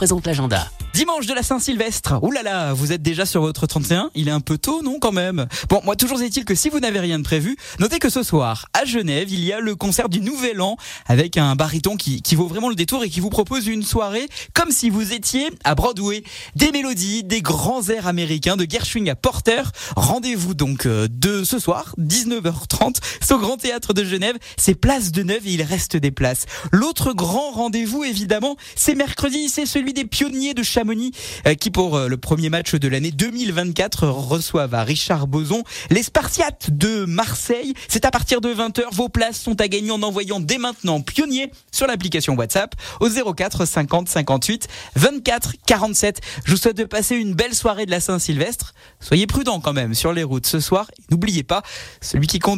présente l'agenda. Dimanche de la Saint-Sylvestre. Ouh là là, vous êtes déjà sur votre 31 Il est un peu tôt, non quand même? Bon, moi toujours est-il que si vous n'avez rien de prévu, notez que ce soir, à Genève, il y a le concert du Nouvel An avec un baryton qui, qui vaut vraiment le détour et qui vous propose une soirée comme si vous étiez à Broadway. Des mélodies, des grands airs américains de Gershwin à Porter. Rendez-vous donc euh, de ce soir, 19h30, au Grand Théâtre de Genève. C'est place de Neuve et il reste des places. L'autre grand rendez-vous, évidemment, c'est mercredi, c'est celui des pionniers de Chamonix euh, qui pour euh, le premier match de l'année 2024 reçoivent à Richard Boson les Spartiates de Marseille. C'est à partir de 20h. Vos places sont à gagner en envoyant dès maintenant pionnier sur l'application WhatsApp au 04 50 58 24 47. Je vous souhaite de passer une belle soirée de la Saint-Sylvestre. Soyez prudents quand même sur les routes ce soir. N'oubliez pas, celui qui conduit